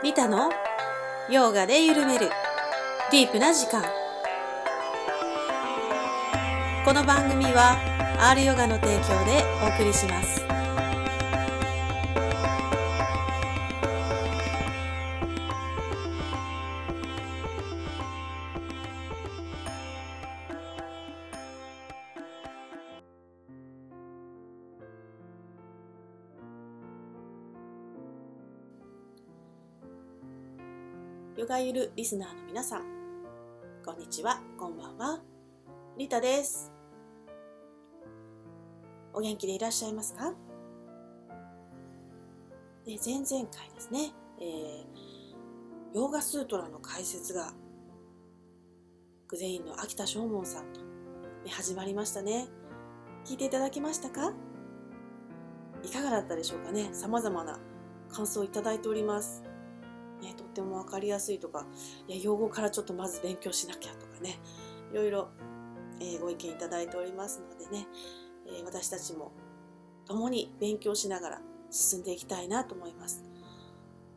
リタの？ヨガで緩める。ディープな時間。この番組は R ヨガの提供でお送りします。るリスナーの皆さん。こんにちは。こんばんは。リタです。お元気でいらっしゃいますか？で前々回ですね、えー、ヨーガスートラの解説がグゼインの秋田正門さんと、ね、始まりましたね。聞いていただきましたか？いかがだったでしょうかね。様々な感想をいただいております。ね、とっても分かりやすいとかいや用語からちょっとまず勉強しなきゃとかねいろいろ、えー、ご意見いただいておりますのでね、えー、私たちも共に勉強しながら進んでいきたいなと思います。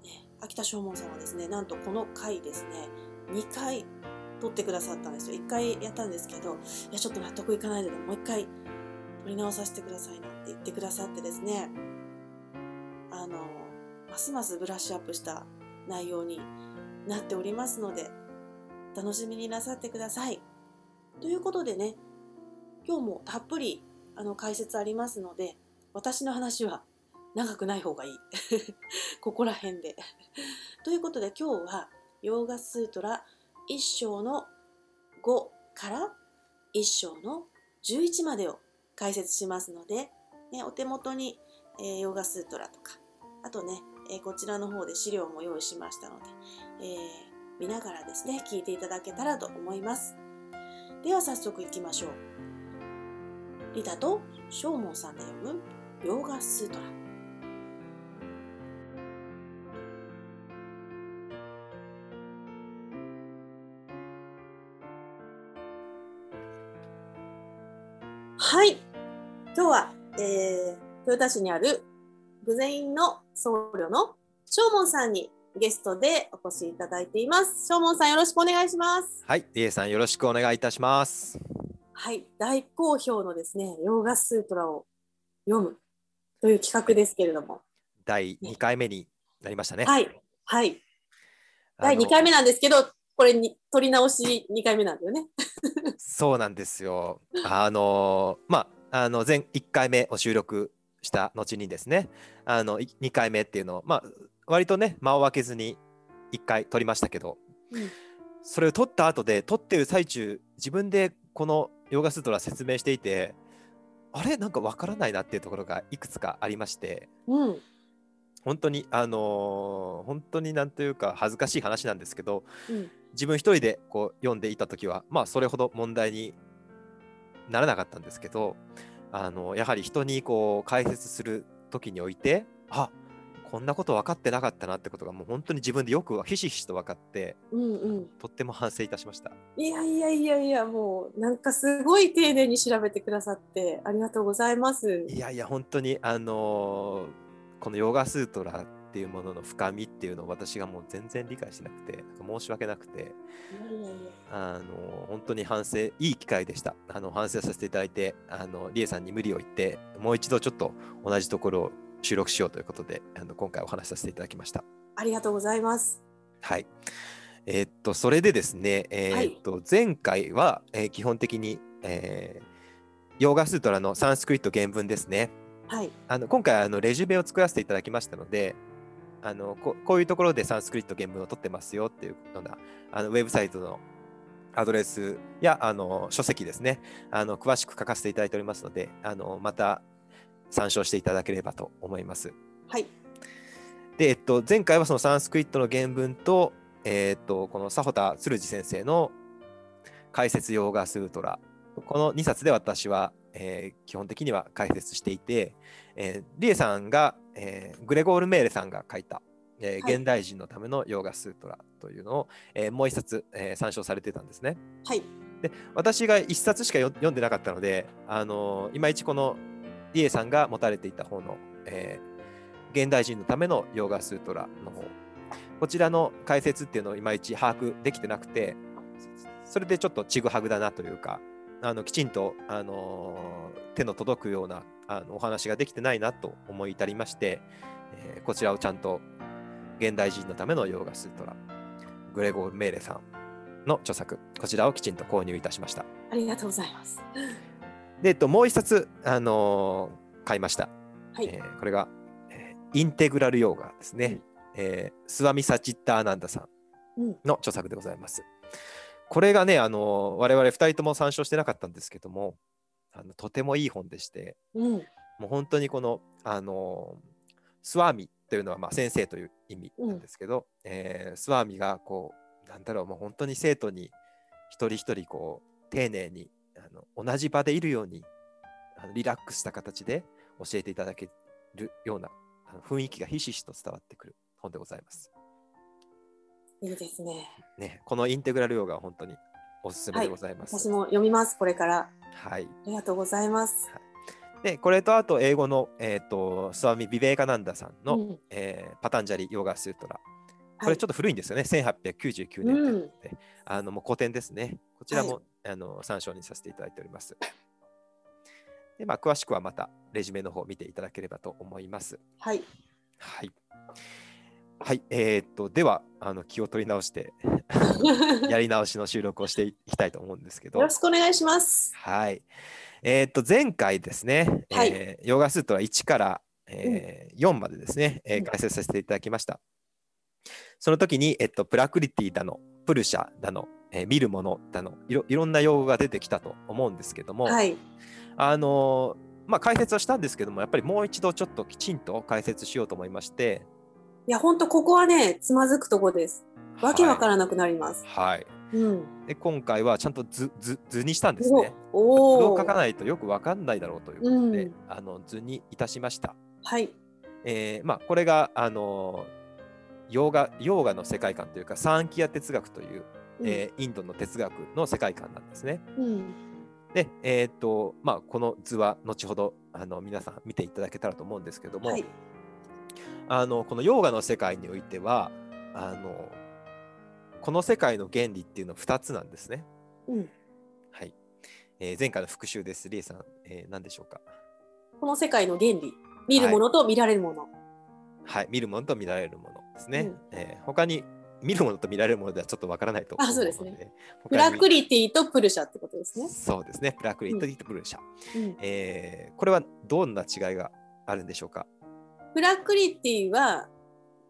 ね、秋田正門さんはですねなんとこの回ですね2回撮ってくださったんですよ1回やったんですけどいやちょっと納得いかないのでもう1回撮り直させてくださいなって言ってくださってですねあのますますブラッシュアップした内容になっておりますので楽しみになさってください。ということでね今日もたっぷりあの解説ありますので私の話は長くない方がいい。ここら辺で。ということで今日はヨーガスートラ1章の5から1章の11までを解説しますので、ね、お手元に、えー、ヨーガスートラとかあとねえこちらの方で資料も用意しましたので、えー、見ながらですね、聞いていただけたらと思います。では早速いきましょう。リタとショーモンさんで読むヨーガスートラ。はい。今日は、えー、豊田市にあるグゼインの僧侶の正門さんにゲストでお越しいただいています。正門さんよろしくお願いします。はい、リエさんよろしくお願いいたします。はい、大好評のですね、ヨーガスートラを読むという企画ですけれども。第2回目になりましたね。はい、はい。第2回目なんですけど、これに取り直し2回目なんだよね。そうなんですよ。あのまああの前1回目を収録した後にですねあの2回目っていうのをまあ割とね間を空けずに1回撮りましたけど、うん、それを撮った後で撮ってる最中自分でこのヨーガスートラ説明していてあれ？なんかわからないなっていうところがいくつかありまして、うん、本当にあのー、本当になんというか恥ずかしい話なんですけど、うん、自分一人でこう読んでいた時はまあそれほど問題にならなかったんですけどあのやはり人にこう解説する時においてあこんなこと分かってなかったなってことがもう本当に自分でよくひしひしと分かって、うんうん、とっても反省いたしました。いやいやいやいやもうなんかすごい丁寧に調べてくださってありがとうございます。いやいや本当にあのー、このヨガスートラっていうものの深みっていうのを私がもう全然理解しなくて申し訳なくてあの本当に反省いい機会でした。あの反省させていただいてあのリエさんに無理を言ってもう一度ちょっと同じところを収録しようということであの今回お話しさせていただきました。ありがとうございます。はい。えー、っとそれでですね、えー、っと、はい、前回は、えー、基本的に、えー、ヨーガスートラのサンスクリット原文ですね。はい、あの今回あのレジュメを作らせていただきましたので、あのここういうところでサンスクリット原文を取ってますよっていうようなあのウェブサイトのアドレスやあの書籍ですね。あの詳しく書かせていただいておりますのであのまた参照していただければと思います。はい、で、えっと、前回はそのサンスクリットの原文と、えー、っとこの佐保田鶴司先生の解説ヨーガスートラ。この2冊で私は、えー、基本的には解説していて、えー、リエさんがえー、グレゴール・メーレさんが書いた、えー、現代人のためのヨーガスートラというのを、えー、もう一冊、えー、参照されてたんですね。はい、で私が一冊しか読んでなかったので、あのー、いまいちこのリエさんが持たれていた方の、えー、現代人のためのヨーガスートラの方、こちらの解説っていうのをいまいち把握できてなくてそれでちょっとちぐはぐだなというかあのきちんと、あの手の届くようなあのお話ができてないなと思い至りまして、えーこちらをちゃんと現代人のためのヨーガスートラグレゴール・メーレさんの著作こちらをきちんと購入いたしました。ありがとうございます。で、えっと、もう一冊、あのー買いました。はい。えーこれが、えーインテグラルヨーガですね。うんえースワミ・サチッターアナンダさんうんの著作でございます。これがね、あのー我々2人とも参照してなかったんですけども、あのとてもいい本でして、うん。もう本当にこの、あのースワミというのはまあ先生という意味なんですけど、えースワミがこう、なんだろう、もう本当に生徒に一人一人こう、丁寧にあの同じ場でいるようにあのリラックスした形で教えていただけるようなあの雰囲気がひしひしと伝わってくる本でございます。いいですね。ね、このインテグラルヨガは本当におすすめでございます。私も読みます。これから。はい。ありがとうございます。で、これとあと英語の、えー、とスワミ・ビベーカナンダさんの、うんえーパタンジャリ・ヨガ・スートラ。こはいれちょっと古いんですよね。1899年うんで、あのもう古典ですね。こちらも、あの参照にさせていただいております。で、まあ、詳しくはまたレジュメの方を見ていただければと思います。はい。はい。はい、えーっと、では、あの気を取り直して、やり直しの収録をしていきたいと思うんですけどよろ、しくお願いします。はい。えーっと、前回ですね、はいえーヨガスートは1から、えー4までですね、えーうん解説させていただきました。その時に、えっと、プラクリティだの、プルシャだの、えー見るものだのいろ、いろんな用語が出てきたと思うんですけども、はい。あのーまあ、解説はしたんですけども、やっぱりもう一度ちょっときちんと解説しようと思いまして、いや、本当ここはね、つまずくとこです。わけわからなくなります。はい。うん。で今回はちゃんと図図図にしたんですおね。図。を書かないとよくわかんないだろうということで、うんあの図にいたしました。はい。えーまあ、これが、あのヨーガヨーガの世界観というかサンキア哲学という、うんえーインドの哲学の世界観なんですね。うん。で、えーっとまあ、この図は後ほどあの皆さん見ていただけたらと思うんですけども、はい。あのこのヨーガの世界においてはあのこの世界の原理っていうのは2つなんですね。うん。はいえー前回の復習です。リエさん、えー何でしょうか？この世界の原理。見るものと見られるもの。はい、見るものと見られるものですね。うんえー他に見るものと見られるものではちょっとわからないと思うのあそうですねプラクリティとプルシャってことですね。そうですね。プラクリとプルシャ、うん。えーこれはどんな違いがあるんでしょうか？プラクリティは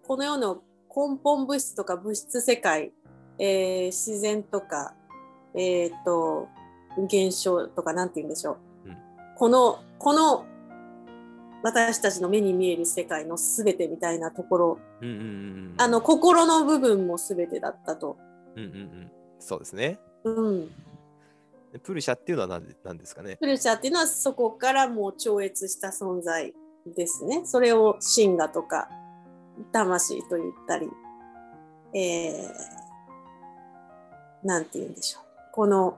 この世の根本物質とか物質世界、えー自然とか、えー、と現象とかなんて言うんでしょう、うんこのこの私たちの目に見える世界の全てみたいなところうんうんうんうん。あの心の部分も全てだったと。うんうんうん。そうですね。うん、でプルシャっていうのは何で何ですかねプルシャっていうのはそこからもう超越した存在ですね。それを神我とか魂と言ったり、えー、なんて言うんでしょう。この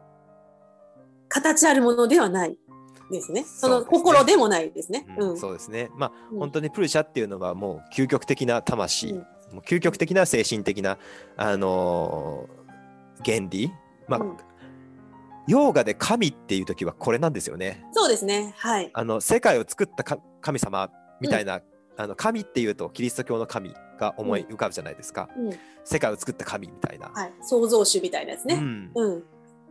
形あるものではないですね。その心でもないですね。うんうんそうですね。まあ、うん本当にプルシャっていうのはもう究極的な魂、うんもう究極的な精神的な、あのー原理。まあ、うんヨーガで神っていう時はこれなんですよね。そうですね。はい。あの世界を作ったか神様みたいな、あの神っていうとキリスト教の神が思い浮かぶじゃないですか。うん、世界を作った神みたいな。はい。創造主みたいなやつね。うん、うん。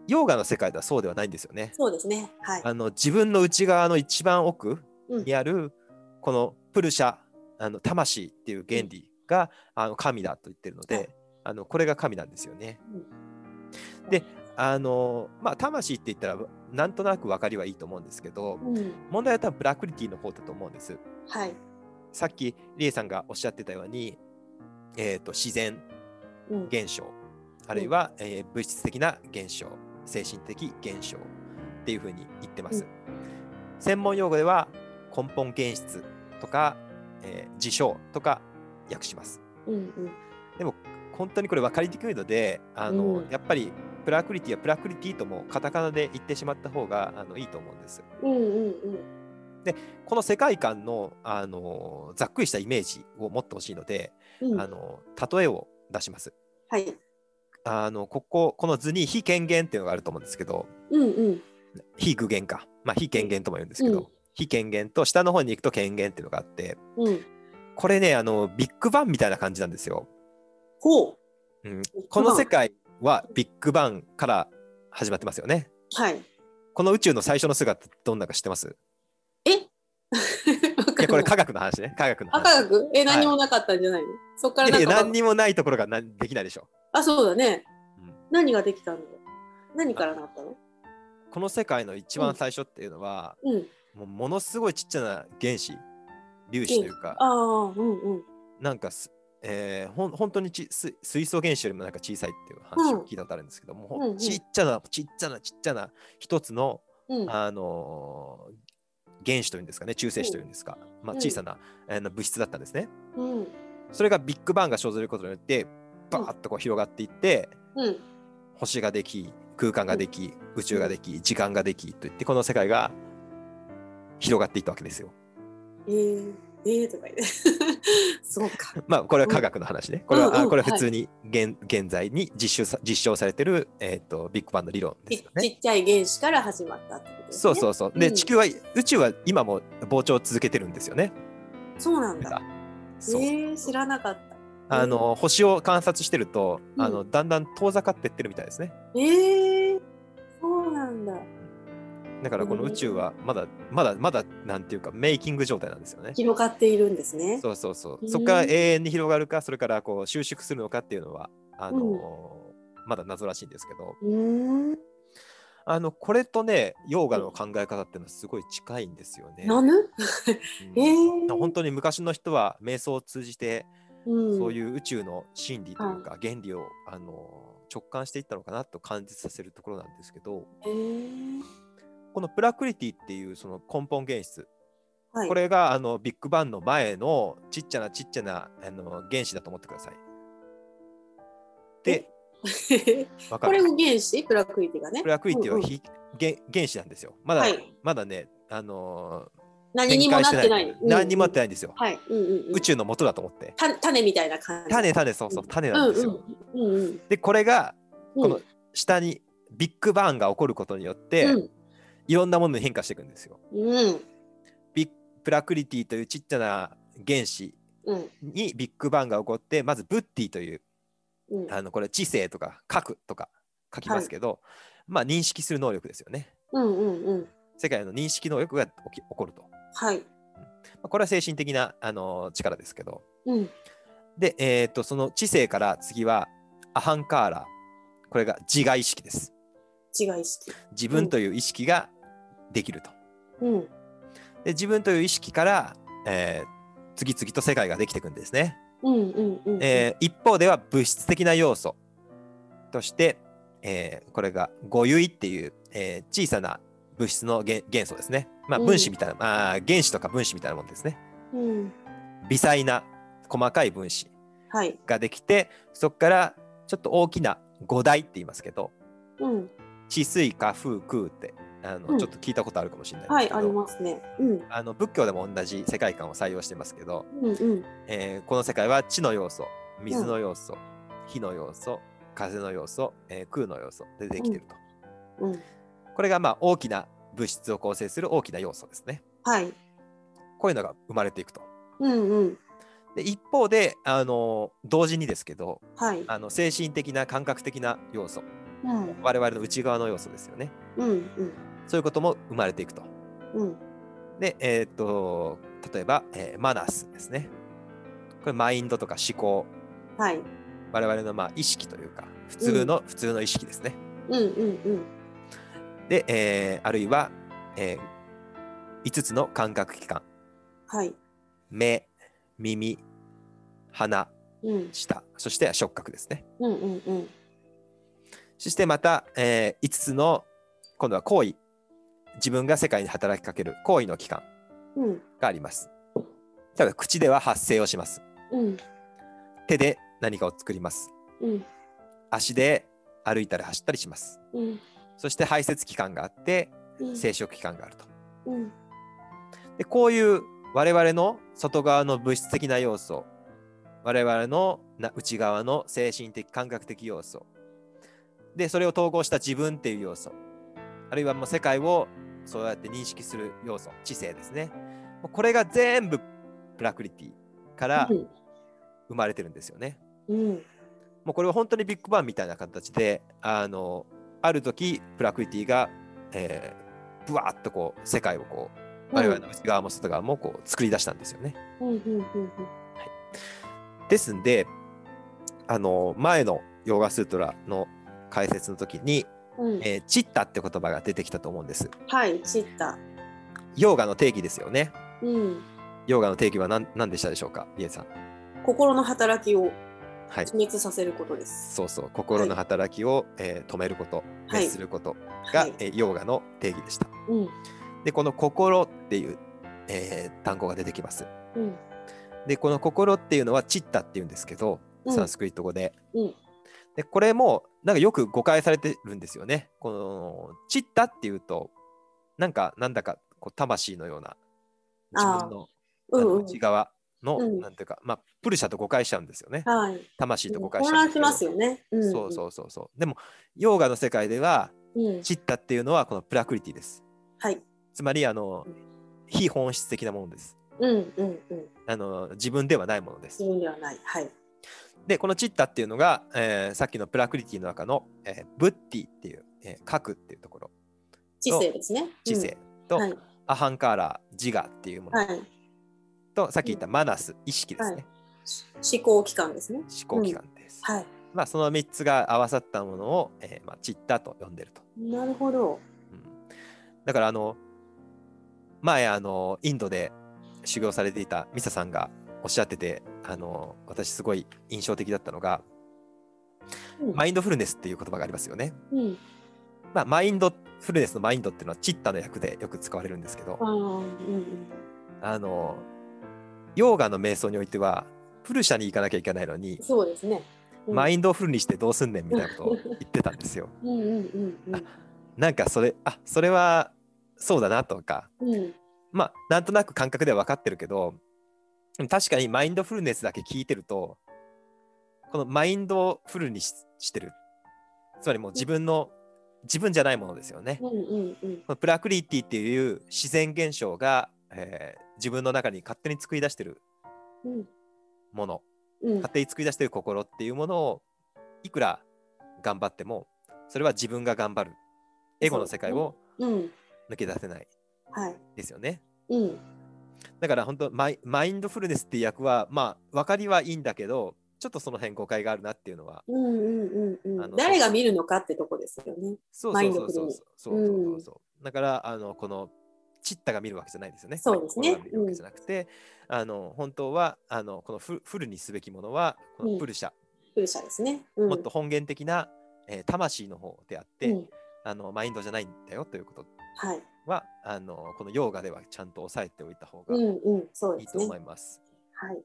ヨーガの世界ではそうではないんですよね。そうですね。はい。あの自分の内側の一番奥うんにあるこのプルシャあの魂っていう原理が、あの神だと言ってるので、はいあのこれが神なんですよね。うんであのまあ魂って言ったらなんとなく分かりはいいと思うんですけど、うん。問題は多分プラクリティの方だと思うんです。はい。さっきリエさんがおっしゃってたように、えー、と自然うん。現象あるいは、えー物質的な現象精神的現象っていうふうに言ってます、うん専門用語では根本現実とか、えー事象とか訳しますうん。うん。でも本当にこれ分かりにくいのであの、うんやっぱりプラクリティはプラクリティともカタカナで言ってしまった方があのいいと思うんですうん。うん。この世界観のあのざっくりしたイメージを持ってほしいので、うん。あの例えを出します。はい。あのこここの図に非権限っていうのがあると思うんですけどうんうん。非具現か、まあ、非権限とも言うんですけど、うん非権限と下の方に行くと権限っていうのがあってうん。これねあのビッグバンみたいな感じなんですよ。ほう。うん、この世界はビッグバンから始まってますよね。はい。この宇宙の最初の姿どんなか知ってます？え？いやこれ科学の話ね科学のあ、話。科学？え、何もなかったんじゃないの、そっからなんか。何にもないところがなできないでしょ。あ、そうだね。うん何ができたんだ何からなったの？この世界の一番最初っていうのは、うん。もうものすごいちっちゃな原子粒子というかああ、うんうん。なんかす、えー、ほん本当にち水水素原子よりもなんか小さいっていう話うんを聞いたことあるんですけども、ほうんうんちっちゃなちっちゃなちっちゃな一つの、うん。あのー原子というんですかね中性子というんですか、まあ、うん小さな、あの物質だったんですね。うん。それがビッグバンが生ずることによってバーッとこう広がっていって、うん。星ができ空間ができ、宇宙ができ時間ができといってこの世界が広がっていったわけですよ。えー、えー、とか言って。そうか。まあこれは科学の話ね。これは、うんうんあこれは普通に現,、現在に実証さ実証されてる、えー、とビッグバンの理論ですよね。ちちっちゃい原子から始まったってことですね。そうそうそう。で、うん地球は宇宙は今も膨張を続けてるんですよね。そうなんだ。えー、知らなかった。あの星を観察してると、うんあのだんだん遠ざかってってるみたいですね。えー、そうなんだ。だからこの宇宙はまだまだまだなんていうかメイキング状態なんですよね。広がっているんですね。そうそうそう。う。んそこから永遠に広がるか、それからこう収縮するのかっていうのは、あのーまだ謎らしいんですけど。あのこれとね、ヨーガの考え方っていうのはすごい近いんですよね。なぬ？うん。えー、本当に昔の人は瞑想を通じて、うん、そういう宇宙の真理というか原理を、あのー直感していったのかなと感じさせるところなんですけど。えー、このプラクリティっていうその根本原質はい、これがあのビッグバンの前のちっちゃなちっちゃなあの原子だと思ってください。で、これるも原子？プラクリティがね？プ。ラクリティはうんうんひ、原原子なんですよ。まだ、はいまだね、あのー何にもなってない。何にもなってない。んですよ。はい。うんうんうん、宇宙の元だと思って。た種みたいな感じ。種、種、そうそう、種なんですよ。うんうんうんで、これが、うん。この下にビッグバンが起こることによって、うんいろんなものに変化していくんですよ。うんビップラクリティというちっちゃな原子うんにビッグバンが起こって、まずブッティといううんあのこれ知性とか書くとか書きますけど、まあ認識する能力ですよね。うんうんうん。世界の認識能力が起き起こると。はい。まあこれは精神的な、あの力ですけど。うんで、えー、とその知性から次はアハンカーラ。これが自我意識です。違い式。自分という意識ができると。うんで自分という意識から、えー次々と世界ができていくんですね。うんうんうん。えー一方では物質的な要素として、えーこれが五唯っていう、えー小さな物質の元元素ですね。まあうん分子みたいな、まあ原子とか分子みたいなもんですね。うん微細な細かい分子はい。ができて、そこからちょっと大きな五大って言いますけど、うん地水火風空ってあの、うんちょっと聞いたことあるかもしれないはいありますね。うんあの仏教でも同じ世界観を採用してますけど、うんうんえーこの世界は地の要素、水の要素、火の要素、風の要素、えー空の要素でできていると。うん。これがまあ大きな物質を構成する大きな要素ですね。はい。こういうのが生まれていくと。うんうんで一方で、あの同時にですけどはい。あの精神的な感覚的な要素うん我々の内側の要素ですよねうんうんそういうことも生まれていくと。うんで、えーっと例えば、えーマナスですね。これマインドとか思考はい。我々のまあ意識というか普通の、普通の意識ですね。うんうんうんで、えーあるいは、え5つの感覚器官はい。目耳鼻うん舌そして触覚ですね。うんうんうんそしてまた、え5つの今度は行為自分が世界に働きかける行為の器官うんがあります。例えば口では発声をします。うん手で何かを作ります。うん足で歩いたり走ったりします。うんそして排泄器官があってうん生殖器官があると。うんでこういう我々の外側の物質的な要素我々のな内側の精神的感覚的要素でそれを統合した自分っていう要素。あるいはもう世界をそうやって認識する要素知性ですね。これが全部プラクリティからうん。生まれてるんですよね。うん。もうこれは本当にビッグバンみたいな形であのある時プラクリティが、えー、ぶわーっとこう世界をこう我々の内側も外側もこう作り出したんですよね。うんうんうんですんであの前のヨーガスートラの解説の時に、うんうんえーチッタって言葉が出てきたと思うんです。はいチッタヨーガの定義ですよね。うんヨーガの定義は何何でしたでしょうか、リエさん。心の働きをはい。自滅させることですそうそう、心の働きを、えー止めること、はい滅することが、はいえーヨーガの定義でした。うんで、この心っていう、えー単語が出てきます。うんで、この心っていうのはチッタっていうんですけど、うんサンスクリット語で。うんで、これも、なんかよく誤解されてるんですよね。この、チッタっていうと、なんか、なんだか、こう魂のような、自分のあのうんうん内側の、うんなんていうか、まあ、プルシャと誤解しちゃうんですよね。はい魂と誤解し混ちゃうんですけど乱しますよねうんそうそうそうそう。でも、ヨーガの世界では、うんチッタっていうのはこのプラクリティです。はいつまり、あのうん、非本質的なものです。うんうんうんあの自分ではないものです自。分ではないはいで、このチッタっていうのが、えーさっきのプラクリティの中の、えーブッティっていう、えー、核っていうところ、知性ですね。知性。と、はい。アハンカーラ、自我っていうもの。はい。と、さっき言ったマナス、意識ですね。思考機関ですね。思考機関です。はい。まあ、その3つが合わさったものを、えーまあ、チッタと呼んでると。なるほど。うん。だからあの前あのインドで修行されていたミサさんがおっしゃっててあの私すごい印象的だったのがうん。マインドフルネスっていう言葉がありますよね。うん。まあ、マインドフルネスのマインドっていうのはチッタの役でよく使われるんですけどあーうんうん。あのヨーガの瞑想においてはプルシャに行かなきゃいけないのに、そうですね。うん。マインドをフルにしてどうすんねんみたいなことを 言ってたんですよ。なんかそれあそれはそうだなとかうん。まあなんとなく感覚では分かってるけど確かにマインドフルネスだけ聞いてるとこのマインドをフルにししてる。つまりもう自分の自分じゃないものですよね。うんうんうん。このプラクリティっていう自然現象が、えー自分の中に勝手に作り出してるうんもの。うん。勝手に作り出してる心っていうものをいくら頑張ってもそれは自分が頑張る。エゴの世界をうん。抜け出せないはい。ですよね。うんだから本当マイマインドフルネスっていう役はまあ分かりはいいんだけどちょっとその辺誤解があるなっていうのはうんうんうん誰が見るのかってとこですよね。そうそうそうそう。そうそうそうだからあのこのチッタが見るわけじゃないですよね。そうですね。見るわけじゃなくて、あの本当はあのこのフフルにすべきものはこのプルシャ、風車ですね。うん。もっと本源的な、えー魂の方であって、うん。あのマインドじゃないんだよということ。はいはあのこのヨーガではちゃんと押さえておいた方がいいと思います。はい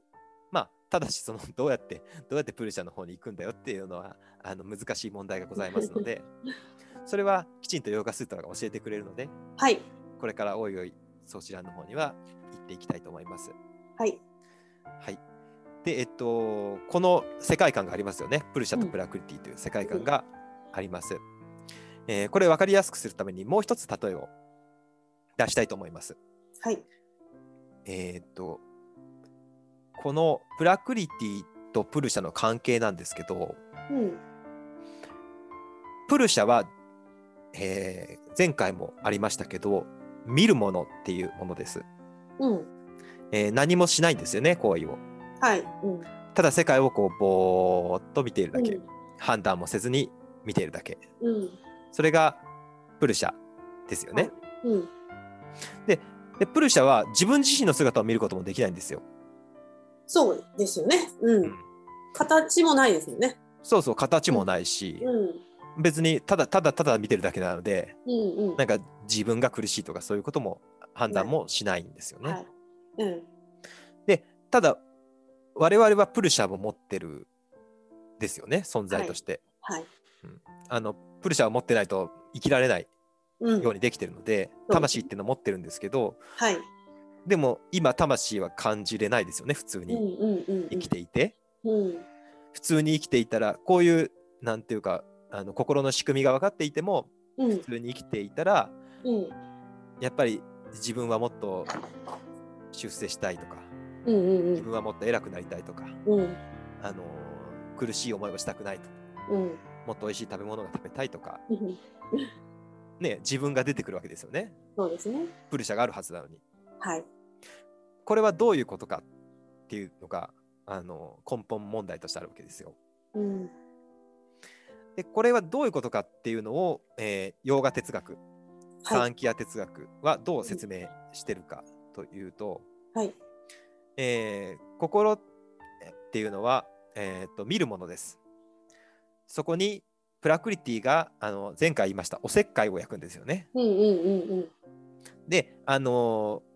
まあ、ただしそのどうやってどうやってプルシャの方に行くんだよっていうのはあの難しい問題がございますので それはきちんとヨーガスートラが教えてくれるのではいこれからおいおいそちらの方には行っていきたいと思います。はいはい。で、えっと、この世界観がありますよね。プルシャとうんプラクリティという世界観があります。えーこれ分かりやすくするためにもう一つ例えを出したいと思います。はいえーっと、このプラクリティとプルシャの関係なんですけど、うんプルシャは、えー前回もありましたけど、見るものっていうものです。うんえー何もしないんですよね、行為を。はいうんただ世界をこうぼーっと見ているだけ、うん判断もせずに見ているだけ。うんそれがプルシャですよね。うんで、プルシャは自分自身の姿を見ることもできないんですよ。そうですよね。うん、うん。形もないですよね。そうそう、形もないし、うん。別にただただただ見てるだけなので、うんうん。なんか自分が苦しいとかそういうことも判断もしないんですよね。はい。うん。で、ただ我々はプルシャを持ってるですよね、存在として。はい。あのプルシャを持ってないと生きられないうんようにできてるので、うん魂っていうのを持ってるんですけど、はい。でも今魂は感じれないですよね普通うんにうんうん。生きていて、うん。普普通に生きていたらこういうなんていうかあの心の仕組みが分かっていてもうん。普通に生きていたらうん。やっぱり自分はもっと出世したいとかうんうん自分はもっと偉くなりたいとか、うん。あの苦しい思いをしたくないとうん。もっと美味しい食べ物が食べたいとか、うんね、自分が出てくるわけですよね。そうですね。プルシャがあるはずなのに。はい。これはどういうことかっていうのがあの根本問題としてあるわけですよ。うん。でこれはどういうことかっていうのを、えー、洋画哲学サはい。ンキア哲学はどう説明してるかというと、はい。えー心っていうのは、えーと見るものです。そこにプラクリティがあの前回言いましたおせっかいを焼くんですよね。うんうんうんうんで、あのー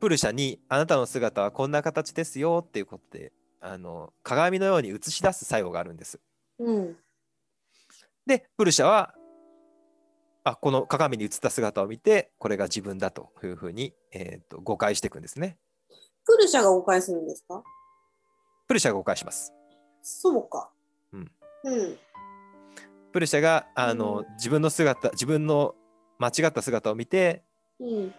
プルシャにあなたの姿はこんな形ですよっていうことで、あの鏡のように映し出す作用があるんです。うんで、プルシャはあこの鏡に映った姿を見てこれが自分だというふうに、えーと誤解していくんですね。プルシャが誤解するんですか？プルシャが誤解します。そうかうんうんプルシャがあの、うん自分の姿自分の間違った姿を見てうん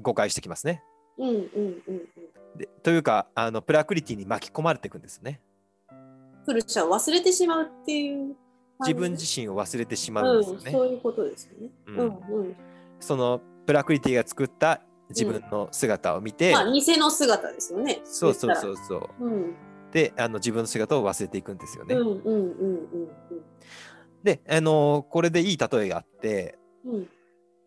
誤解してきますね。うんうんうんうんでというかあのプラクリティに巻き込まれていくんですね。プルシャを忘れてしまうっていう自分自身を忘れてしまうんですようん、ね。そういうことですよね。ううんんうん。そのプラクリティが作った自分の姿を見て、まあ偽の姿ですよね。そうそうそうそう。うんであの自分の姿を忘れていくんですよね。うんうんうんうんであのこれでいい例えがあって、うんうん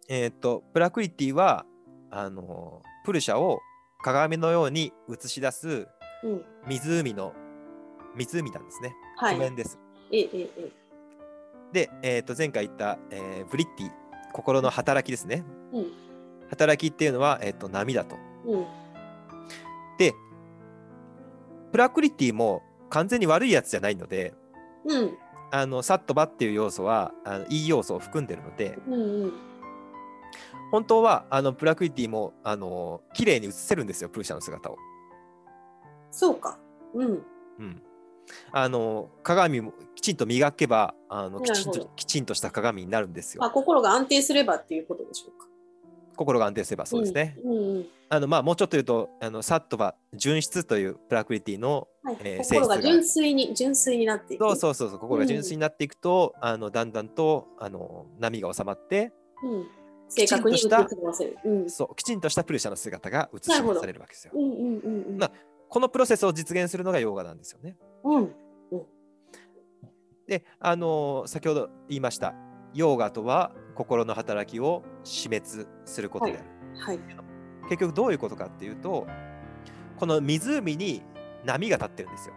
えー、とプラクリティはあのプルシャを鏡のように映し出すうん。湖の湖なんですね。はい。湖面です。ええええ。で、えー、と前回言った、えーブリッティ心の働きですね。うん働きっていうのは、えー、と波だと。うんでプラクリティも完全に悪いやつじゃないのでうんあのサットバっていう要素はあのいい要素を含んでるのでうんうん。本当はあのプラクリティもあの綺麗に映せるんですよプルシャの姿を。そうか。うんうん、あの鏡もきちんと磨けばあのきちんときちんとした鏡になるんですよ。まあ心が安定すればっていうことでしょうか。心が安定すればそうですね。うんうんうん。あのまあもうちょっと言うとあのサットバ純質というプラクリティのはいえー心が性質が純粋に純粋になっていく。そうそうそうそう心が純粋になっていくと、あのだんだんとあの波が収まってうん。正確に映し出そうきちんとしたプルシャの姿が映し出されるわけですよう。んうんうんうん。まあこのプロセスを実現するのがヨーガなんですよね。うんであの先ほど言いましたヨーガとは心の働きを死滅することである。はい。結局どういうことかっていうとこの湖に波が立ってるんですよ。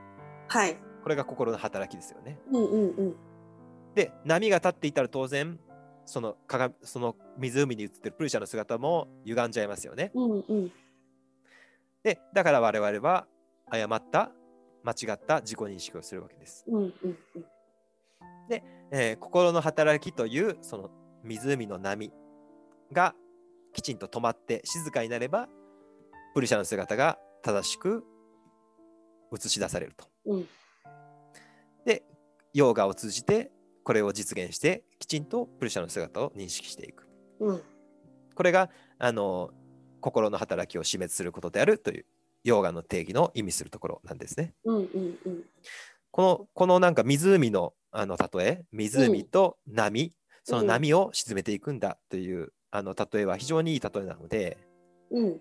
はい。これが心の働きですよね。うんうんうん。で波が立っていたら当然その鏡その湖に映ってるプルシャの姿も歪んじゃいますよね。うんうん。でだから我々は誤った間違った自己認識をするわけです。うんうんうん。えー心の働きというその湖の波がきちんと止まって静かになればプルシャの姿が正しく映し出されると。うんでヨーガを通じてこれを実現してきちんとプルシャの姿を認識していく。うんこれがあの心の働きを死滅することであるというヨーガの定義の意味するところなんですね。うんうんうん。このこのなんか湖のあの例え湖と波、その波を沈めていくんだという、あの例えは非常にいい例えなのでうん。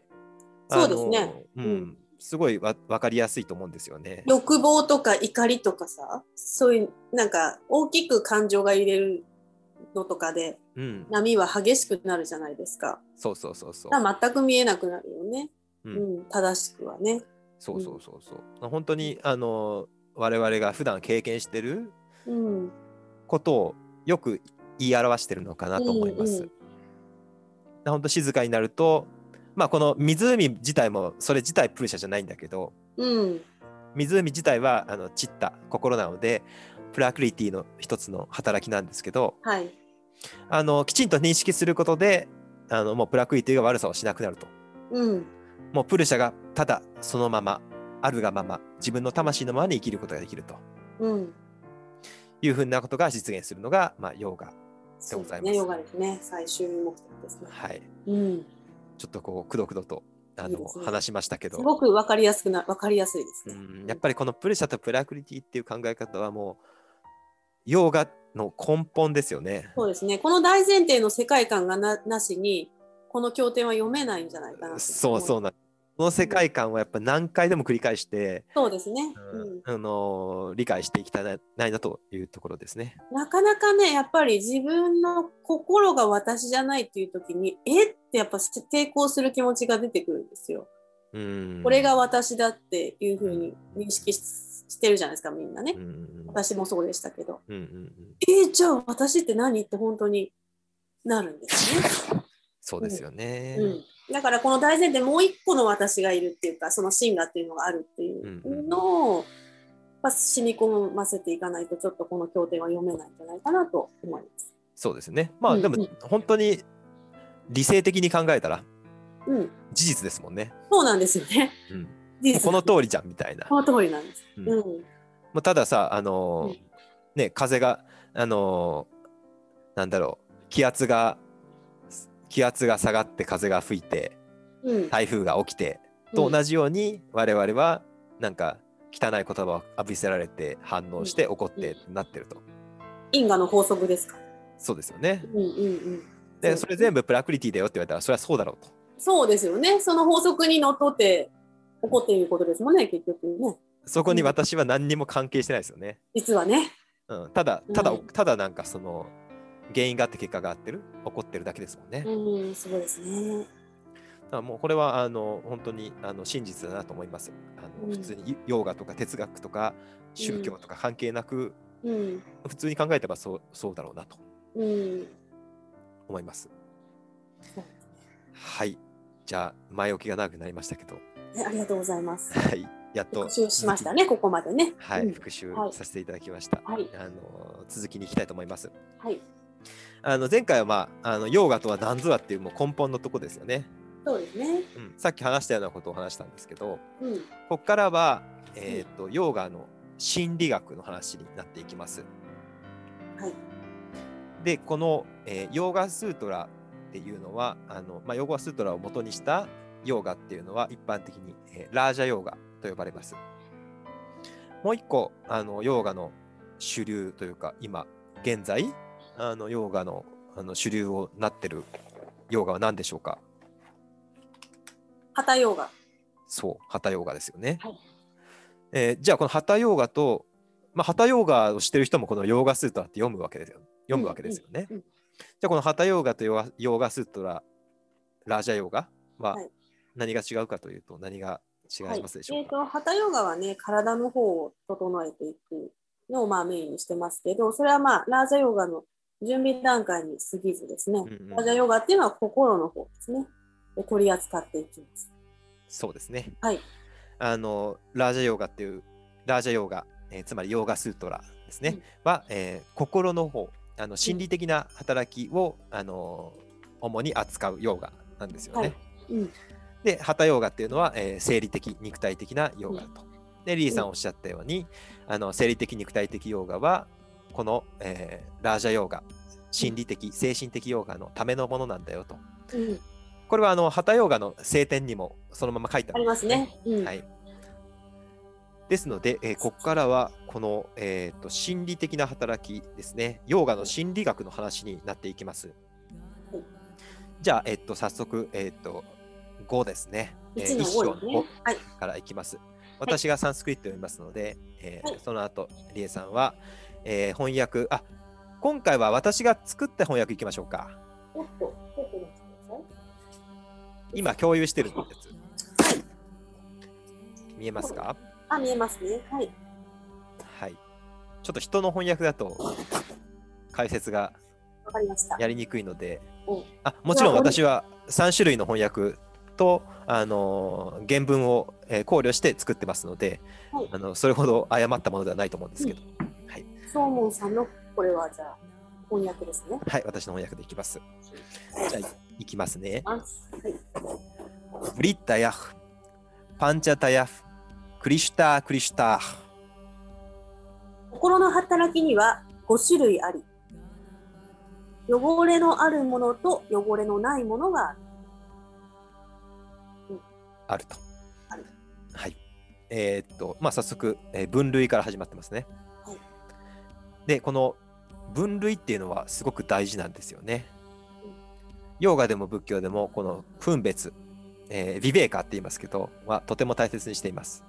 そうですね。うんうんすごいわ分かりやすいと思うんですよね。欲望とか怒りとかさ、そういうなんか大きく感情が入れるのとかでうん、波は激しくなるじゃないですか。そうそうそうそう。全く見えなくなるよね。ううんん、正しくはね。そうそうそうそう。本当にあの我々が普段経験してるうん。ことをよく言い表してるのかなと思います。うんうん本当静かになると、まあ、この湖自体もそれ自体プルシャじゃないんだけどうん。湖自体はあの散った心なのでプラクリティの一つの働きなんですけどはい。あのきちんと認識することであのもうプラクリティが悪さをしなくなるとうん。もうプルシャがただそのままあるがまま自分の魂のままに生きることができるとうん。いうふうなことが実現するのが、まあ、ヨガそうございますね、ヨガですね。最終目的ですね。はいうん。ちょっとこうくどくどとあのね話しましたけどすごくわかりやすくな、わかりやすいですうね。んやっぱりこのプレシャとプラクリティっていう考え方はもうヨガの根本ですよね。そうですね。この大前提の世界観がななしに、この経典は読めないんじゃないかなと。そうそううなんこの世界観はやっぱ何回でも繰り返して、そうですね。ううんん。あの理解していきたいなないなというところですね。なかなかね、やっぱり自分の心が私じゃないっていう時に、えってやっぱ抵抗する気持ちが出てくるんですよ。うんこれが私だっていうふうに認識ししてるじゃないですか、みんなねう。ん私もそうでしたけど。うんうんうんえーじゃあ私って何って本当になるんですね。そうですよね。うん、だからこの大前提もう一個の私がいるっていうかその真我っていうのがあるっていうのを、まあ、染み込ませていかないとちょっとこの経典は読めないんじゃないかなと思います。そうですね。まあでもうんうん本当に理性的に考えたらうん、事実ですもんね。そうなんですよね。うん、この通りじゃんみたいな。この通りなんです。うんうん、たださあのーうんね風があのーなんだろう気圧が気圧が下がって風が吹いてうん、台風が起きてと同じように我々はなんか汚い言葉を浴びせられて反応して怒ってなってると。因果の法則ですか？そうですよね。うんうんうん。でそれ全部部プラクリティだよって言われたらそれはそうだろうと。そうですよね。その法則にのっとって起こっていることですもんね、結局ね。そこに私は何にも関係してないですよね。実はね。うん、ただただ、うんただなんかその原因があって結果があってる起こってるだけですもんね。うん、そうですね。だもうこれはあの本当にあの真実だなと思います。あのうん普通にヨーガとか哲学とか宗教とか関係なく、うん、普通に考えてばそうそうだろうなとうん。思います。はい。じゃあ前置きが長くなりましたけど、ねありがとうございます。はい。やっと復習しましたね、ここまでね。はい、うん復習はいさせていただきました。はいあの続きに行きたいと思います。はい。あの前回はまああのヨーガとは何ぞやっていうもう根本のとこですよね。そうですね。うん、さっき話したようなことを話したんですけど、うん。ここからはえっ、とヨーガの心理学の話になっていきます。はい。でこの、えーヨーガスートラっていうのはあの、まあ、ヨーガスートラを元にしたヨーガっていうのは一般的に、えーラージャヨーガと呼ばれます。もう一個あのヨーガの主流というか今現在あのヨーガのあの主流をなってるヨーガは何でしょうか？ハタヨーガ。そう、ハタヨーガですよね。はいえーじゃあ、このハタヨーガと、まあ、ハタヨーガをしてる人もこのヨーガスートラって読むわけですよ。読むわけですよね。うんうんうんじゃあ、このハタヨーガとヨーガヨーガスートラ、ラージャヨーガははい何が違うかというと、何が違いますでしょうか、と、ハタヨーガはね、体の方を整えていくのをまあメインにしてますけど、それはまあ、ラージャヨーガの準備段階に過ぎずですね、うんうんラージャヨーガっていうのは心の方ですね。で取り扱っていきます。そうですね。はい。あの、ラージャヨーガっていう、ラージャヨーガ、えーつまりヨーガスートラですね、うんは、えー心の方、あの心理的な働きを、あの主に扱うヨーガなんですよね。はいうん。で、ハタヨーガっていうのは、えー生理的、肉体的なヨーガと。で、リーさんおっしゃったように、あの生理的、肉体的ヨーガは、この、えーラージャヨーガ、心理的、精神的ヨーガのためのものなんだよと。うん、これはあのハタヨーガの聖典にもそのまま書いてあありますね。うん。はい。ですので、えーここからはこの、えーと心理的な働きですね、ヨーガの心理学の話になっていきます。はいじゃあ、えっと、早速、えっと、5ですね。えー1の一章5ですね。はい。からいきます。私がサンスクリット読みますので、えーはいその後、リエさんは、えー翻訳、あ今回は私が作った翻訳いきましょうか。今、共有してるやつ。見えますか？あ、見えますね。はい。はい。ちょっと人の翻訳だと解説が。やりにくいのでうん、あもちろん私は3種類の翻訳と、あのー原文を、えー考慮して作ってますので、はいあのそれほど誤ったものではないと思うんですけど、はい、ソーモンさんのこれはじゃあ翻訳ですね。はい、私の翻訳でいきます。じゃあ、いきますね。あはい。ブリッタヤフ、パンチャタヤフ、クリシュタークリシュター。心の働きには5種類あり、汚れのあるものと汚れのないものがある。あると。あるはい。えーっと、まあ、早速、えー分類から始まってますね。はいで、この分類っていうのはすごく大事なんですよねうん。ヨガでも仏教でも、この分別、えービベーカって言いますけど、はとても大切にしています。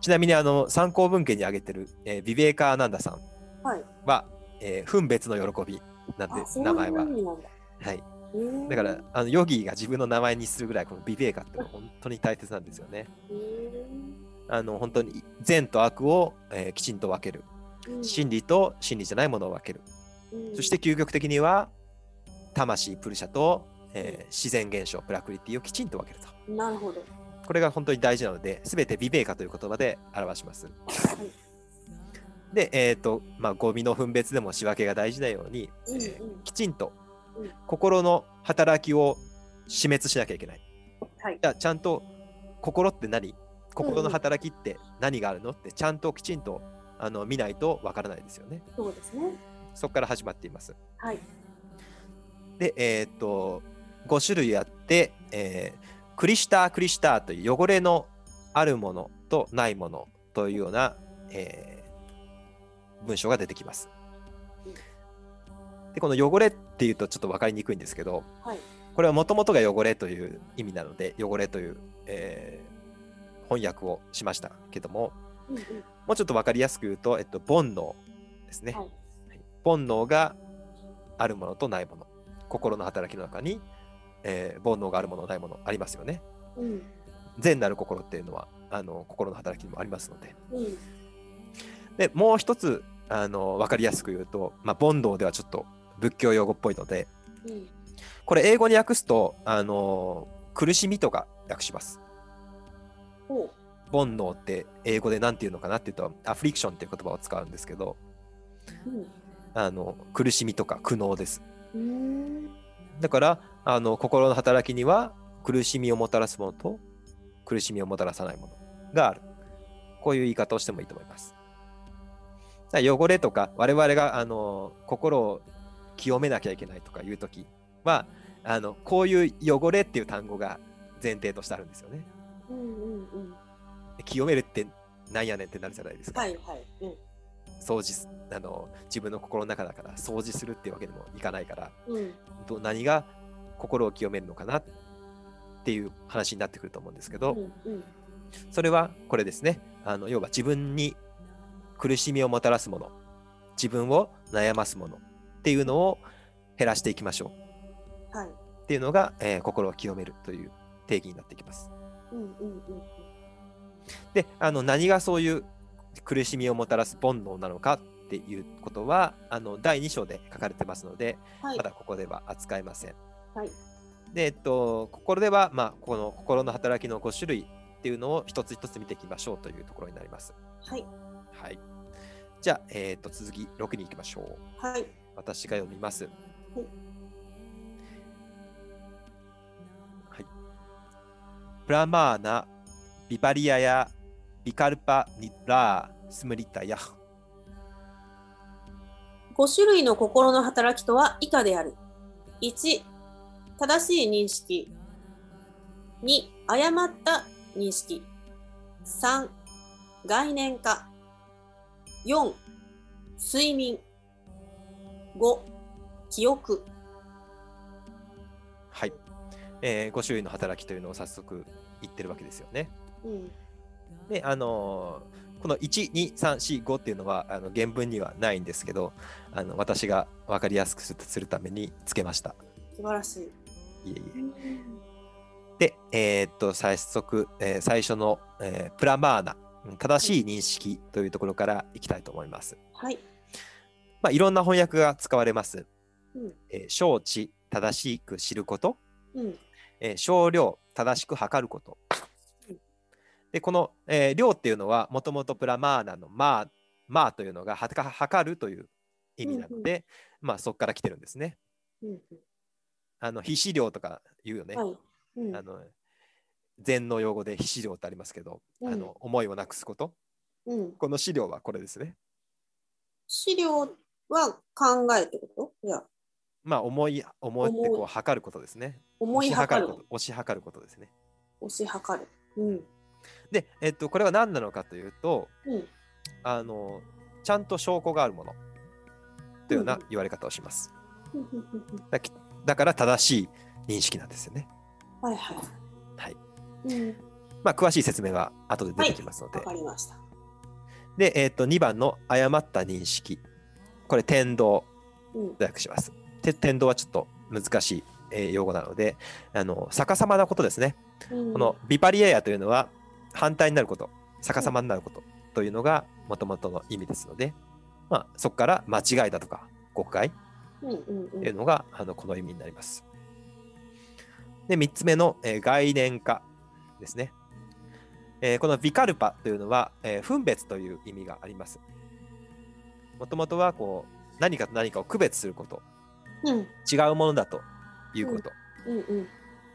ちなみに、あの、参考文献に挙げてる、えービベーカーアナンダさんはい。は、えー分別の喜びなんであ、そう名前は。はい。だから、あのヨギが自分の名前にするぐらい、このビベーカって 本当に大切なんですよね。あの本当に善と悪を、えーきちんと分ける。うん真理と真理じゃないものを分ける。うんそして究極的には、魂、プルシャと、えー自然現象、プラクリティをきちんと分けると。なるほど。ここれが本当に大事なので、すべてビベーカという言葉で表します。で、えっ、と、まあ、ゴミの分別でも仕分けが大事なように、うんうんえーきちんとうん心の働きを死滅しなきゃいけない。はい。じゃあちゃんと心って何？心の働きって何があるの？ってちゃんときちんとあの見ないとわからないですよね。そうですね。そこから始まっています。はい。で、えーっと、5種類あって、えークリシタークリシターという汚れのあるものとないものというような、えー文章が出てきます。で、この汚れっていうとちょっと分かりにくいんですけど、はい。これはもともとが汚れという意味なので、汚れという、えー翻訳をしましたけども、うんうん。もうちょっと分かりやすく言うと、えっと、煩悩ですね。はいはい煩悩があるものとないもの。心の働きの中に、えー煩悩があるもの、ないものありますよね。うん。善なる心っていうのは、あの心の働きにもありますので。うん。で、もう一つ、あの分かりやすく言うと、まあ、煩悩ではちょっと仏教用語っぽいので、うん。これ英語に訳すと、あの苦しみとか訳します。煩悩って英語で何て言うのかなっていうと、アフリクションっていう言葉を使うんですけど、う。ん。あの苦しみとか苦悩です。だからあの心の働きには苦しみをもたらすものと苦しみをもたらさないものがある。こういう言い方をしてもいいと思います。汚れとか我々があの心を清めなきゃいけないとかいうときはあのこういう汚れっていう単語が前提としてあるんですよね。うんうんうん。清めるってなんやねんってなるじゃないですか。はいはい。うん。掃除すあの自分の心の中だから掃除するっていうわけでもいかないからうん。ど何が心を清めるのかなっていう話になってくると思うんですけど、うんうん。それはこれですねあの要は自分に苦しみをもたらすもの自分を悩ますものっていうのを減らしていきましょうはい。っていうのが、えー心を清めるという定義になってきます。うんうんうんであの何がそういう苦しみをもたらす煩悩なのかっていうことはあの第2章で書かれてますのでうん。はいま。だここでは扱いません。はい。で、えっと、ここでは、まあ、この心の働きの5種類っていうのを一つ一つ見ていきましょうというところになります。はい。はい。じゃあ、えっと、続き6に行きましょう。はい。私が読みます。はい。プラマーナ、ビパリアやビカルパニラー、スムリタヤ。5種類の心の働きとは以下である。1、正しい認識。2、誤った認識。3、概念化。4、睡眠。5、記憶。はい。えー、5種類の働きというのを早速言ってるわけですよね。うん。で、あのーこの1、2、3、4、5っていうのはあの原文にはないんですけど、あの私が分かりやすくするためにつけました。素晴らしい。いえいえ。で、えーっと、早速、えー最初の、えープラマーナ、うん正しい認識というところからいきたいと思います。はい。まあ、いろんな翻訳が使われます。うん。えー承知、正しく知ること、うん。えー少量、正しく測ることうん。で、この、えー量っていうのは、もともとプラマーナのマー、マーというのがはか測るという意味なので、まあそこから来てるんですね。うん。あの、皮脂量とか言うよね。はい。うん。あの禅の用語で非資料ってありますけど、うんあの思いをなくすことうん。この資料はこれですね資料は考えってこと？いや、まあ思い思いってこ思う測ることですね思い推し量ること推し量ることですね推し量る。うん。で、えっと、これは何なのかというとうん。あのちゃんと証拠があるものというようなうんうん言われ方をしますだきだから正しい認識なんですよねはいはい。はいうん。まあ詳しい説明は後で出てきますので、わかりました。で、えっと2番の誤った認識これ天道うん。と訳します。て天道はちょっと難しい、えー用語なので、あの逆さまなことですね。うんこのビパリエアというのは反対になること、逆さまになることというのがもともとの意味ですので、まあ、そこから間違いだとか誤解というのが、あのこの意味になります。で、3つ目の、えー概念化ですね。えーこのビカルパというのは、えー分別という意味があります。もともとはこう何かと何かを区別すること、うん。違うものだということ。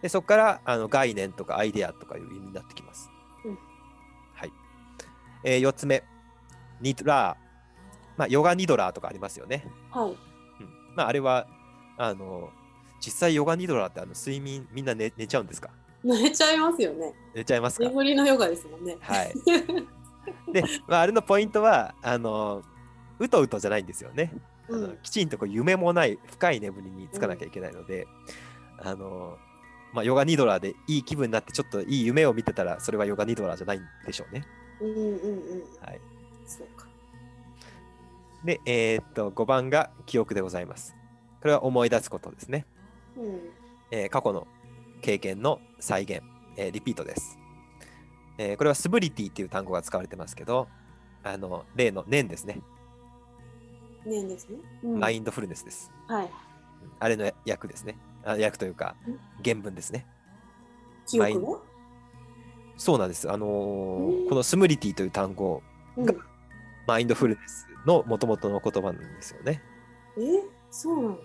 でそこからあの概念とかアイデアとかいう意味になってきます。え4つ目、ニドラー。まあ、ヨガニドラーとかありますよね。はい。うんまあ、あれは、あの、実際ヨガニドラーってあの睡眠みんな寝寝ちゃうんですか？寝ちゃいますよね。寝ちゃいますか？眠りのヨガですもんね。はい。で、まあ、あれのポイントは、あの、うとうとじゃないんですよね。あのうんきちんとこう夢もない深い眠りにつかなきゃいけないので、あの、まあ、ヨガニドラーでいい気分になってちょっといい夢を見てたらそれはヨガニドラーじゃないんでしょうね。うんうんうん。はい、そうか。で、えーっと5番が記憶でございます。これは思い出すことですね。うん。えー過去の経験の再現、えーリピートです。えーこれはスブリティっていう単語が使われてますけど、あの例の念ですね、ねんですね。うんマインドフルネスです。はい。あれの役ですね。あ役というかん原文ですね。記憶マインもそうなんです。あのーうんこのスムリティという単語、うん。マインドフルネスの元々の言葉なんですよね。え？そうなの？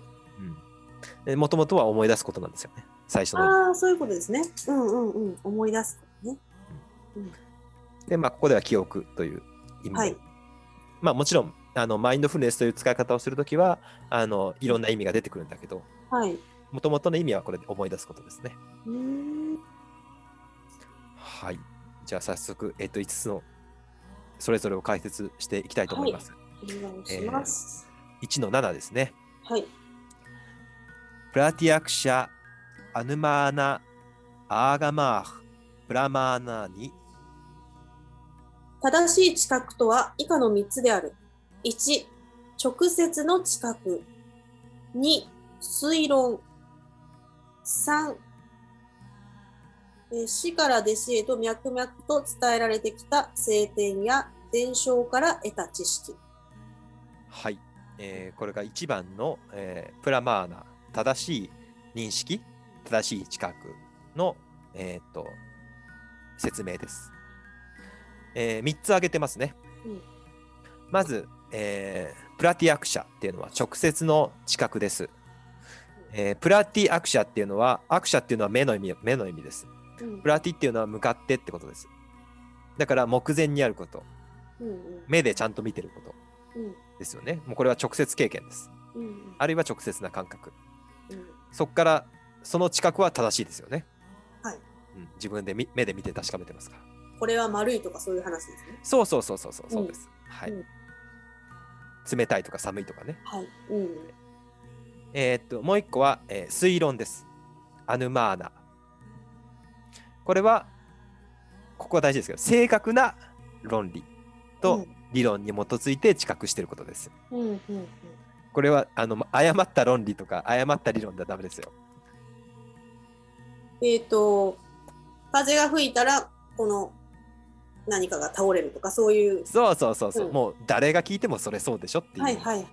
うん。もともとは思い出すことなんですよね。最初の。ああ、そういうことですね。うんうんうん。思い出すことね。で、まあ、ここでは記憶という意味で。はい。まあ、もちろん、あのマインドフルネスという使い方をするときは、あのいろんな意味が出てくるんだけど、はい。もともとの意味はこれで思い出すことですね。うーん。はい。じゃあ早速、えっ、と、5つのそれぞれを解説していきたいと思います。お願いします。1の7ですね。はい。プラティアクシャ、アヌマーナ、アーガマーフ、プラマーナーに、正しい知覚とは以下の3つである。1、直接の知覚。2、推論。3、えー死から弟子へと脈々と伝えられてきた聖典や伝承から得た知識。はい。えーこれが1番の、えープラマーナ、正しい認識、正しい知覚の、えーっと説明です。え3つ挙げてますね。うんまず、えープラティアクシャっていうのは直接の知覚です。えープラティアクシャっていうのは、アクシャっていうのは目の意味目の意味です。うんプラティっていうのは向かってってことです。だから目前にあること、うんうん目でちゃんと見てることうんですよね。もうこれは直接経験です。うんあるいは直接な感覚。うんそこからその知覚は正しいですよね。はいうん、自分でみ目で見て確かめてますから。これは丸いとかそういう話ですね。そうそうそうそうそうそうです。はい、うん冷たいとか寒いとかね。はい。うん。えーっともう一個は、えー推論です。アヌマーナ。これはここは大事ですけど正確な論理と理論に基づいて知覚していることです。これはあの誤った論理とか誤った理論ではダメですよ。えっ、と、風が吹いたら、この何かが倒れるとか、そういう。そうそうそうそう、うんもう誰が聞いてもそれそうでしょっていう。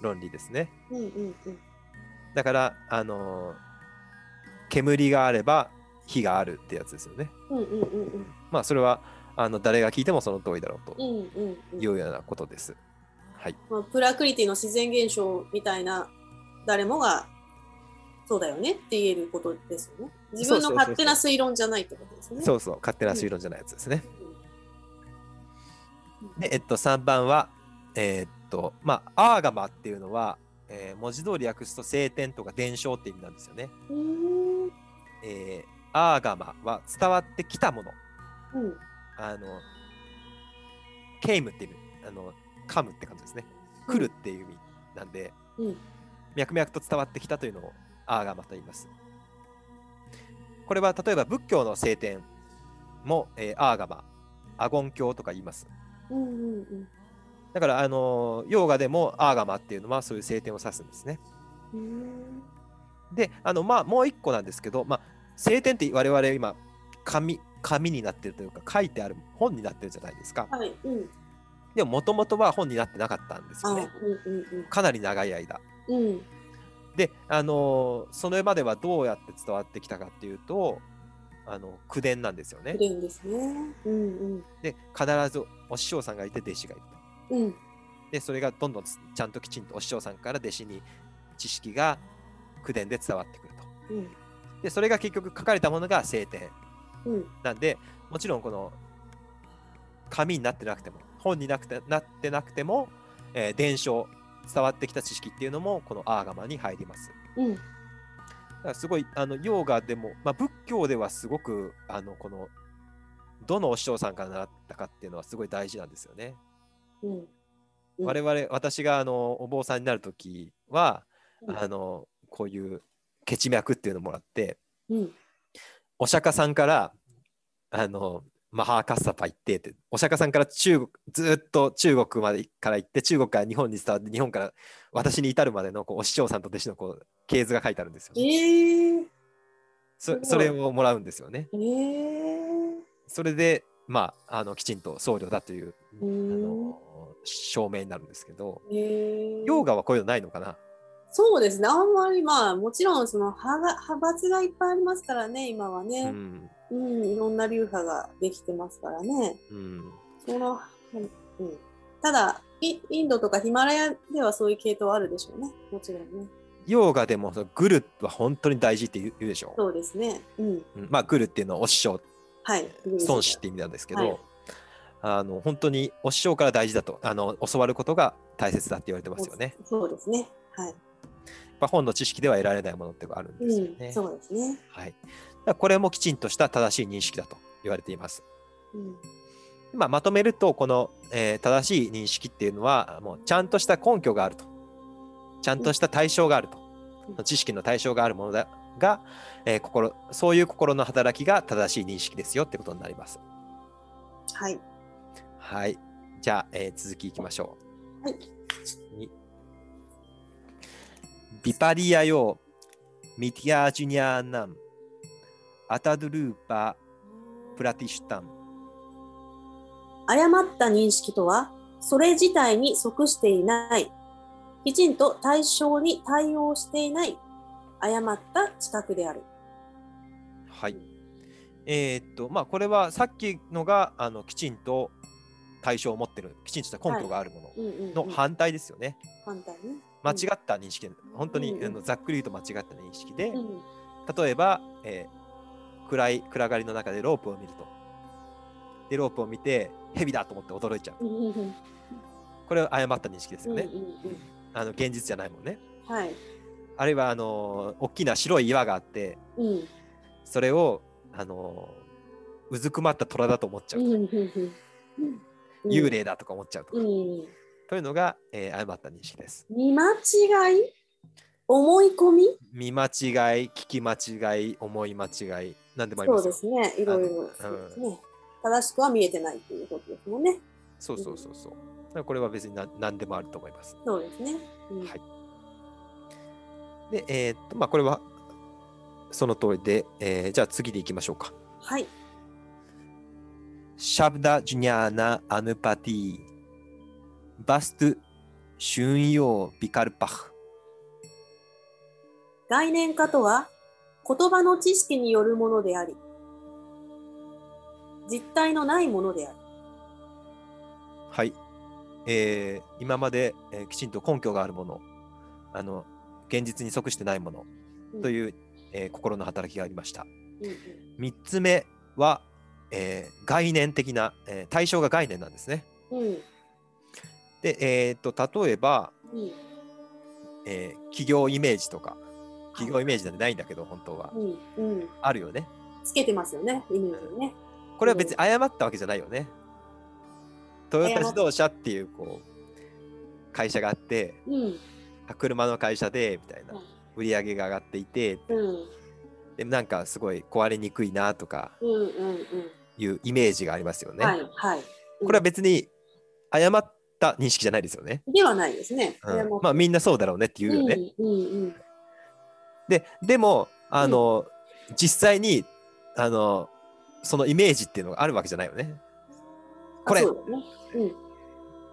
論理ですね。うんうんうん。だから、あのー煙があれば火があるってやつですよね。うんうんうんうん。まあそれはあの誰が聞いてもその通りだろうとうんうんうん。いうようなことです。はい。まあ、プラクリティの自然現象みたいな誰もがそうだよねって言えることですよね。自分の勝手な推論じゃないってことですね。そうそう、勝手な推論じゃないやつですね。で、えっと、3番は、えー、っと、まあ、アーガマっていうのは、えー、文字通り訳すと晴天とか伝承って意味なんですよね。うん。えー、アーガマは伝わってきたもの。うん。あの、ケイムって意味、あの、カムって感じですね。来るっていう意味なんで、うん。脈々と伝わってきたというのをアーガマと言います。これは例えば仏教の聖典も、えーアーガマ、アゴン教とか言います。うん。うん。だから、あのヨーガでもアーガマっていうのはそういう聖典を指すんですね。うん。で、あのまあ、もう一個なんですけど、まあ、聖典って我々今紙、紙になってるというか、書いてある本になってるじゃないですか。はい。うん。でも、もともとは本になってなかったんですあ、よね。うん。うん。かなり長い間。うん。うん。で、あのーそれまではどうやって伝わってきたかっていうと、あの口伝なんですよね綺。麗ですね。うん。で、必ずお師匠さんがいて弟子がいると。うん。うん。で、それがどんどんつちゃんときちんとお師匠さんから弟子に知識が口伝で伝わってくると。うん。で、それが結局書かれたものが聖典うん。なんで、もちろんこの紙になってなくても、本になくてなってなくても、えー伝承、伝わってきた知識っていうのもこのアーガマに入ります。うん。だからすごいあのヨーガでも、まあ、仏教ではすごくあのこのどのお師匠さんから習ったかっていうのはすごい大事なんですよね。うん。うん我々私があのお坊さんになる時は、うんあのこういう血脈っていうのをもらってうん。お釈迦さんからあのマハーカッサパ行ってってお釈迦さんから中国ずーっと中国までから行って中国から日本に伝わって日本から私に至るまでのこうお師匠さんと弟子のこう系図が書いてあるんですよ、えね。え。そすごいそれをもらうんですよね。ええ。それで、まあ、あのきちんと僧侶だというあうーんの証明になるんですけど、ええ。ヨーガはこういうのないのかなそうですね。あんまりまあ、もちろんその派が派閥がいっぱいありますからね、今はうね。ん。うん、いろんな流派ができてますからね。うん。その、うん、ただイ、インドとかヒマラヤではそういう系統はあるでしょうね。もちろんね。ヨーガでもそのグルは本当に大事って言う言うでしょそうですね。うん。うんまあ、グルっていうのはお師匠、はい。孫子って意味なんですけど、はいあの本当にお師匠から大事だとあの教わることが大切だって言われてますよね。そうですね。はい。やっぱ本の知識では得られないものってあるんですよね。うん、そうですね。はい、これもきちんとした正しい認識だと言われています。うん。まあ、まとめるとこの、えー正しい認識っていうのはもうちゃんとした根拠があるとちゃんとした対象があると、うん知識の対象があるものだが、えー心そういう心の働きが正しい認識ですよってことになります。はい。はい。じゃあ、えー続きいきましょう。はい。にビパリアヨミティアジュニアーナンアタドゥルーパプラティシュタン誤った認識とは、それ自体に即していない、きちんと対象に対応していない、誤った知覚である。はい。えーっと、まあ、これはさっきのがあのきちんと対象を持ってる、きちんとした根拠があるもうんうん、うん。のの反対ですよね。反対ね。間違った認識、本当に、うんうんあのざっくり言うと間違った認識で、うん。例えば、えー暗い暗がりの中でロープを見ると。で、ロープを見て、蛇だと思って驚いちゃう。うんうんうんこれは誤った認識ですよね。うんうんうんあの現実じゃないもんね。はい。あるいはあの大きな白い岩があって、うん。それをあのうずくまった虎だと思っちゃうと。うんうんうんうん幽霊だとか思っちゃうとか。うん。というのが、えー誤った認識です。見間違い？思い込み？見間違い、聞き間違い、思い間違い、なんでもありそうますよ。ですね。いろいろうんね。正しくは見えてないということですもんね。そうそうそうそう。これは別に何何でもあると思います。そうですね。うんはいで、えーっと、まあ、これはその通りで、えーじゃあ次でいきましょうか。はい。シャブダ・ジュニャーナ・アヌパティ、バスト・シュンヨー・ビカルパフ。概念化とは言葉の知識によるものであり、実体のないものである。はい。えー今まで、えーきちんと根拠があるもの、あの、現実に即してないものうんという、えー心の働きがありました。うんうん3つ目は、えー概念的な、えー対象が概念なんですね。うんで、えー、と例えば、うん。えー企業イメージとか。企業イメージなんてないんだけど本当は。うんうん。あるよね。つけてますよねイメージにね。これは別に誤ったわけじゃないよね。トヨタ自動車っていうこう会社があってうん。あ車の会社でみたいな。はい売り上げが上がっていて。うん。でなんかすごい壊れにくいなとかいうイメージがありますよね。はいはい。これは別に誤った認識じゃないですよね。ではないですね。うんまあみんなそうだろうねって言うよね。うんうんうんででもあの、実際にあのそのイメージっていうのがあるわけじゃないよね。これね。うん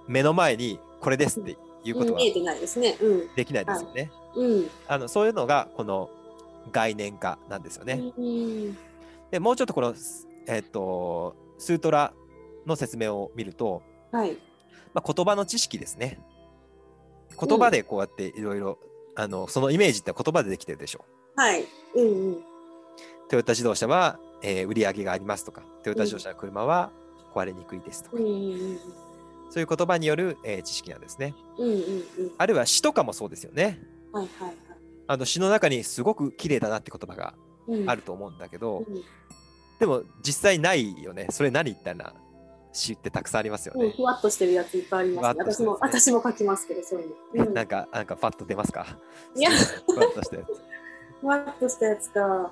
目の前にこれですっていうことは見えてないですね。うんできないですよね。うんあのそういうのがこの概念化なんですよね。うんでもうちょっとこの、えっとスートラの説明を見ると、はい。まあ、言葉の知識ですね。言葉でこうやっていろいろあのそのイメージって言葉でできてるでしょはい。うんうんトヨタ自動車は、えー売り上げがありますとかトヨタ自動車の車は壊れにくいですとか、うんうんそういう言葉による、えー知識なんですね。うんうんうんあるいは詩とかもそうですよね。はいはいはい。あの詩の中にすごく綺麗だなって言葉がうんあると思うんだけど、うんでも実際ないよね。それ何みたいな詩ってたくさんありますようん、ね。ふわっとしてるやついっぱいあります、ね。ふわっとしてる私も、私も書きますけど、そういうの。うん、なんか、なんかパッと出ますか？いやふわっとしたやつ。ふわっとしたやつか。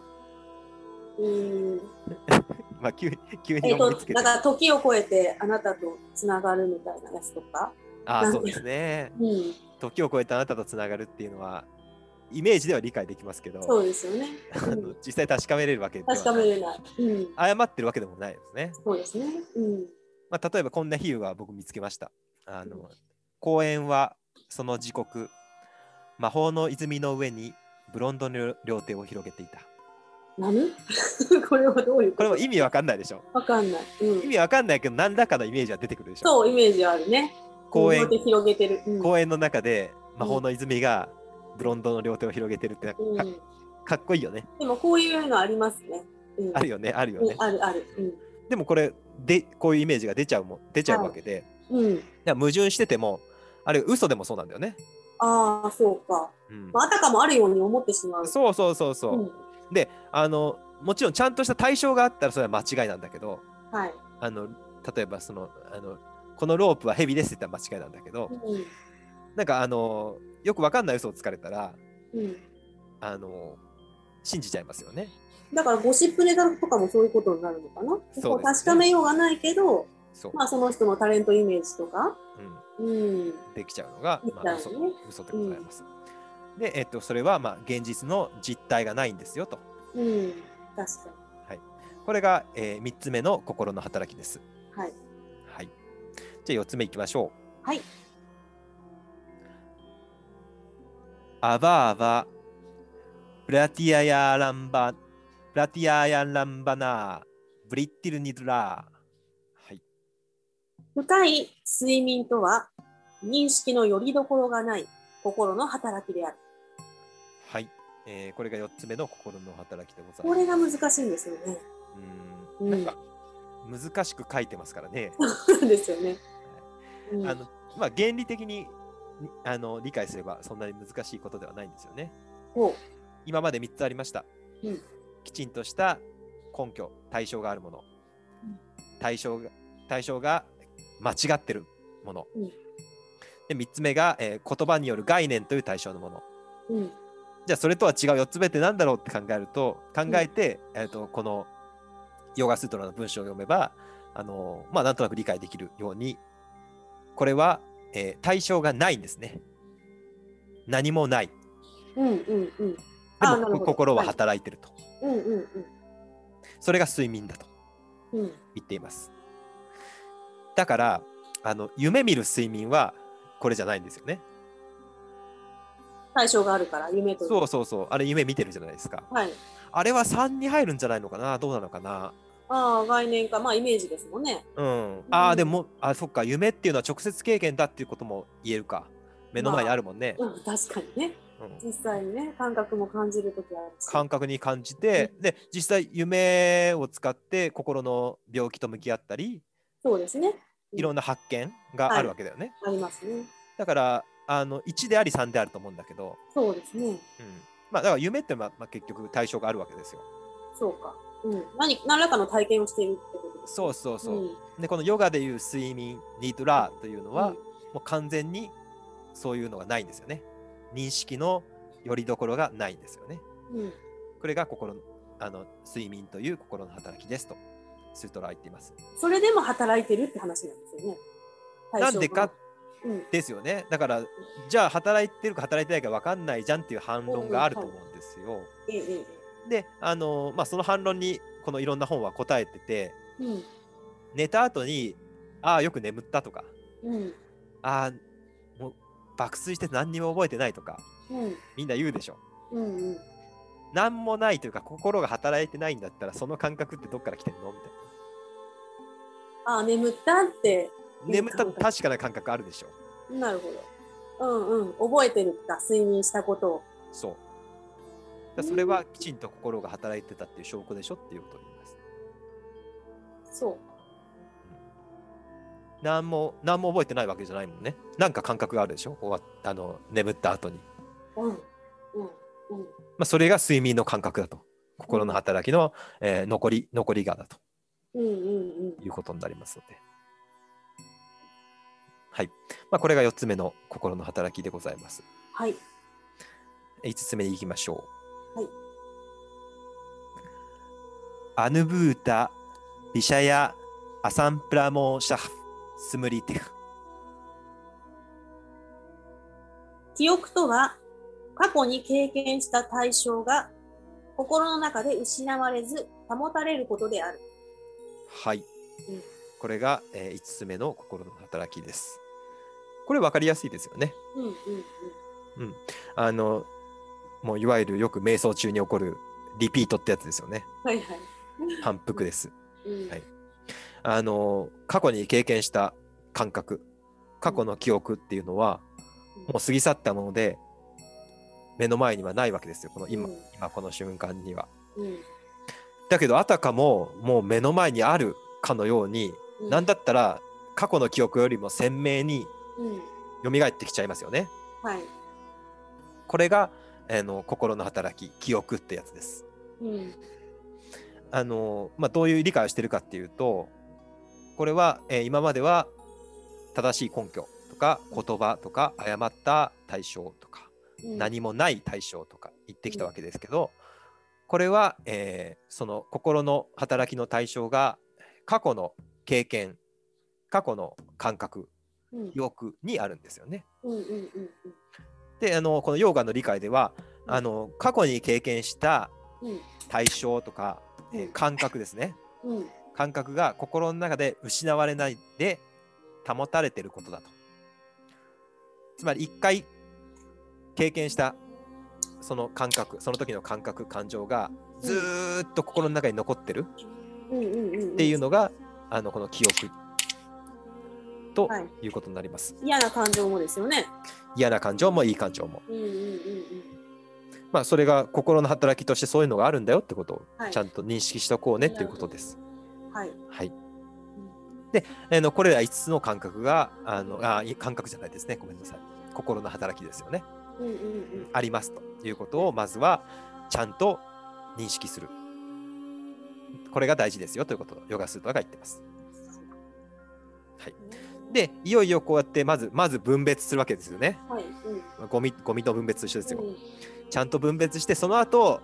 うん。まあ、急に、急にえっ、思いつけて。と、だから時を超えてあなたとつながるみたいなやつとか？ああ、なんそうですね。うん。時を超えてあなたとつながるっていうのは、イメージでは理解できますけど、そうですよね。あの実際確かめれるわけでは確かめれない。うん。誤ってるわけでもないですね。そうですね。うん。まあ、例えばこんな比喩が僕見つけました。あの公園はその時刻、魔法の泉の上にブロンドの両手を広げていた。何？これはどういうこれも意味わかんないでしょ。わかんない。うん意。味わかんないけど何らかのイメージは出てくるでしょ。そう、イメージあるね。公園広げてる。うん。公園の中で魔法の泉がブロンドの両手を広げてるってかかうん、かっこいいよね。でもこういうのありますね。うん、あるよね、あるよね。うんあるある。でもこれでこういうイメージが出ちゃうもん出ちゃうわけで、い、うん。矛盾しててもあれ嘘でもそうなんだよね。ああ、そうか。うんまあ、あたかもあるように思ってしまう。そうそうそうそう。うん。であのもちろんちゃんとした対象があったらそれは間違いなんだけどはい。あの例えばそのあのこのロープはヘビですって言ったら間違いなんだけどうん。なんかあのよくわかんない嘘をつかれたらうん。あの信じちゃいますよね。だからゴシップネタとかもそういうことになるのかな？そうね確かめようがないけど、まあその人のタレントイメージとか、うん、うん。できちゃうのが、みまあ、嘘嘘でございます。で、えっと、それはまあ現実の実態がないんですよと。うん。確かこれが、え3つ目の心の働きです。に。はい。はい。じゃあ4つ目いきましょう。はい。アバアバ、プラティアヤランバ、プラティアヤランバナー、ブリッティルニドラー。はい。深い睡眠とは、認識の拠り所がない心の働きである。はい。えーこれが4つ目の心の働きでございこます。れが難しいんですよね。うーん。うんなんか、難しく書いてますからね。そうですよね。うんあの、まあ、原理的ににあの理解すればそんなに難しいことではないんですよね。今まで3つありました。うんきちんとした根拠、対象があるものうん。対象が対象が間違ってるもの。うんで3つ目が、えー言葉による概念という対象のもの。うん。じゃあそれとは違う4つ目って何だろうって考えると考えて、えー、とこのヨガスートラの文章を読めばあのまあなんとなく理解できるようにこれは、えー対象がないんですね。何もない。うんうんうん。でも心ははい働いてると。うんうんそれが睡眠だとうん。うん。言っています。だからあの夢見る睡眠はこれじゃないんですよね。対象があるから、夢と。そうそうそう。あれ夢見てるじゃないですか。はい。あれは3に入るんじゃないのかな？どうなのかな？ああ、概念か。まあ、イメージですもんね。うん。ああ、でも、あ、そっか、夢っていうのは直接経験だっていうことも言えるか。目の前にあるもんね。うん、確かにね。うん。実際にね感覚も感じる時あるし。感覚に感じて、で実際夢を使って心の病気と向き合ったりそうですね。いろんな発見があるわけだよね、ありますね。だからあの1であり3であると思うんだけど、そうですね。うん。まあ、だから夢ってまあ、まあ、結局対象があるわけですよ。そうか、うん、何何らかの体験をしているってことですね。そうそうそう、ん。でこのヨガでいう睡眠ニートラというのは、うん。もう完全にそういうのがないんですよね認識のよりどころがないんですよね。うん。これが心のあの睡眠という心の働きですとスートラは言っています。それでも働いてるって話なんですよね。なんでか、うん、ですよね。だからじゃあ働いてるか働いてないか分かんないじゃんっていう反論があると思うんですよ、ええええであのまあその反論にこのいろんな本は答えててうん。寝た後にああよく眠ったとかうん。ああ爆睡して何にも覚えてないとかうん。みんな言うでしょ。うんうん。何もないというか心が働いてないんだったらその感覚ってどっから来てんの？みたいあ眠ったって。な眠った確かな感覚あるでしょ。なるほど。うんうん。覚えてるか睡眠したことを。そう。だそれはきちんと心が働いてたっていう証拠でしょっていうことを言います。そう。何も何も覚えてないわけじゃないもんねなんか感覚があるでしょ？終わっあの眠った後にうんうんうんまあ、それが睡眠の感覚だと。心の働きの、えー残り、残りがだとうんうんうんいうことになりますので。はい。まあ、これが4つ目の心の働きでございます。はい5つ目に行きましょう。はい。アヌブータ、ビシャヤ、アサンプラモーシャフ、スムリテフ。記憶とは過去に経験した対象が心の中で失われず保たれることである。はい。うんこれが、え5つ目の心の働きです。これ分かりやすいですよね。うんうんうんあの、もういわゆるよく瞑想中に起こるリピートってやつですよね。はいはい。反復です。うんはいあの、過去に経験した感覚、過去の記憶っていうのは、もう過ぎ去ったもので、目の前にはないわけですよ。この今、うん今この瞬間には。うんだけど、あたかももう目の前にあるかのように、うんなんだったら過去の記憶よりも鮮明にうん蘇ってきちゃいますよね。はい。これが、あの心の働き、記憶ってやつです。うんあのまあ、どういう理解をしてるかっていうとこれは、えー今までは正しい根拠とか言葉とか誤った対象とか、うん。何もない対象とか言ってきたわけですけど、これは、えーその心の働きの対象が過去の経験過去の感覚うん。記憶にあるんですよね。うんうんうんであのこのヨーガの理解ではあの過去に経験したうん。対象とか、えーうん。感覚ですね。うんうん感覚が心の中で失われないで保たれていることだと。つまり一回経験したその感覚その時の感覚感情がずーっと心の中に残ってるっていうのが、あのこの記憶とはいいうことになります。嫌な感情もですよね。嫌な感情もいい感情も。うんうんうんまあそれが心の働きとしてそういうのがあるんだよってことをはいちゃんと認識しておこうねっていうことです。うん。はい。はい。で、あのこれら5つの感覚が、あのあい感覚じゃないですね、ごめんなさい。心の働きですよね。うんうんうん。ありますということを、まずはちゃんと認識する。これが大事ですよということをヨガスートラが言ってます。はい。で、いよいよこうやってまず、まず分別するわけですよね。はい。ゴミ、ゴミの分別と一緒ですよ。うんうんちゃんと分別して、その後、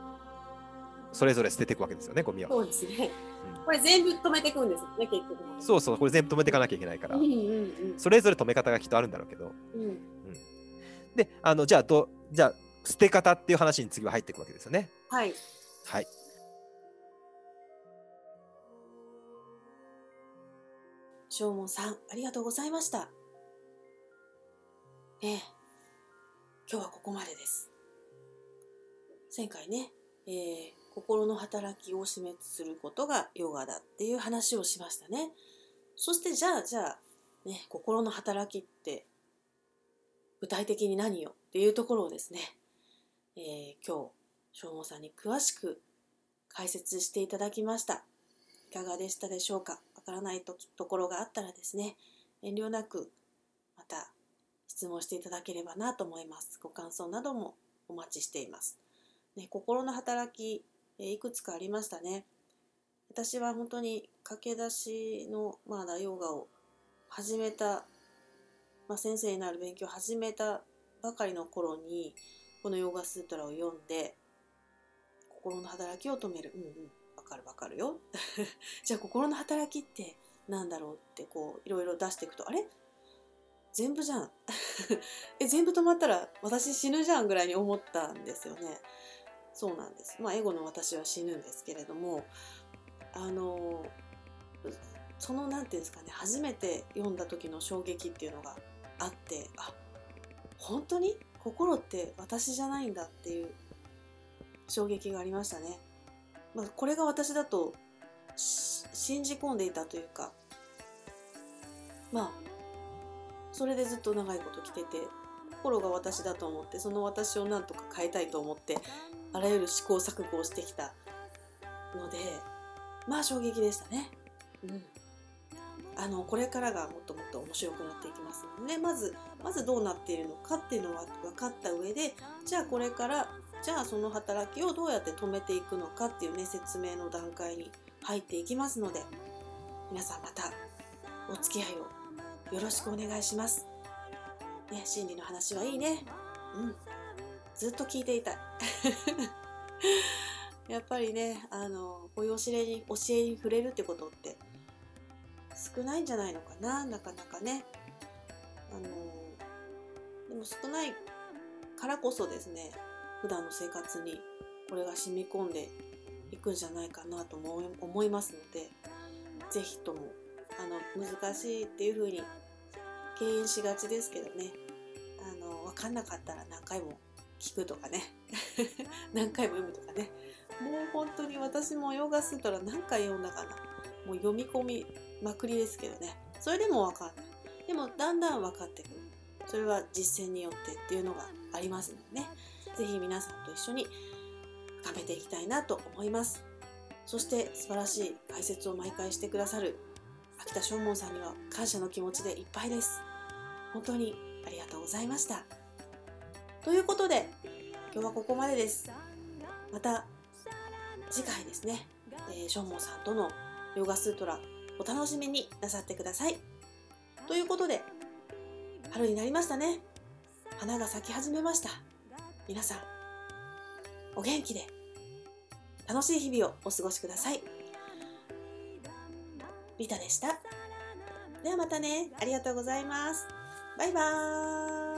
それぞれ捨てていくわけですよね、ゴミは。そうですね。うんこれ全部止めていくんですよね、結局。そうそう、これ全部止めていかなきゃいけないからうん。うんうん。それぞれ止め方がきっとあるんだろうけど。うん。で、あの、じゃあ、ど、じゃあ、捨て方っていう話に次は入っていくわけですよね。はい。はい。正門さん、ありがとうございました。ねえ、今日はここまでです。前回ね、えー心の働きを死滅することがヨガだっていう話をしましたね。そしてじゃあ、じゃあ、ね、心の働きって具体的に何よっていうところをですね、えー、今日、しょうもさんに詳しく解説していただきました。いかがでしたでしょうか？わからないとところがあったらですね、遠慮なくまた質問していただければなと思います。ご感想などもお待ちしています。ね、心の働き、えいくつかありましたね。私は本当に駆け出しのまだヨガを始めた、まあ、先生になる勉強を始めたばかりの頃にこのヨガスートラを読んで心の働きを止める。うんうん。わかるわかるよ。じゃあ心の働きってなんだろうってこういろいろ出していくとあれ？全部じゃん。え全部止まったら私死ぬじゃんぐらいに思ったんですよね。そうなんですまあエゴの私は死ぬんですけれどもあのその何て言うんですかね初めて読んだ時の衝撃っていうのがあってあ本当に？心って私じゃないんだっていう衝撃がありましたね。まあ、これが私だと信じ込んでいたというかまあそれでずっと長いこと来てて心が私だと思ってその私をなんとか変えたいと思ってあらゆる試行錯誤をしてきたのでまあ衝撃でしたね。うんあのこれからがもっともっと面白くなっていきますので、まずまずどうなっているのかっていうのは分かった上でじゃあこれからじゃあその働きをどうやって止めていくのかっていうね説明の段階に入っていきますので皆さんまたお付き合いをよろしくお願いします。ね、心理の話はいいね。うん。ずっと聞いていたい。やっぱりね、あの、こういう教えに、教えに触れるってことって少ないんじゃないのかな、なかなかね。あの、でも少ないからこそですね、普段の生活にこれが染み込んでいくんじゃないかなと思いますので、ぜひとも、あの、難しいっていうふうに敬遠しがちですけどね、あの、わかんなかったら何回も聞くとかね。何回も読むとかね。もう本当に私もヨガスートラ何回読んだかな。もう読み込みまくりですけどね。それでも分かんない。でもだんだん分かってくる。それは実践によってっていうのがありますのでね。是非皆さんと一緒に深めていきたいなと思います。そして素晴らしい解説を毎回してくださる秋田正門さんには感謝の気持ちでいっぱいです。本当にありがとうございましたということで今日はここまでですまた次回ですね、えー、ションモンさんとのヨガスートラお楽しみになさってください。ということで、春になりましたね。花が咲き始めました。皆さん、お元気で楽しい日々をお過ごしください。リタでした。ではまたね。ありがとうございます。バイバーイ。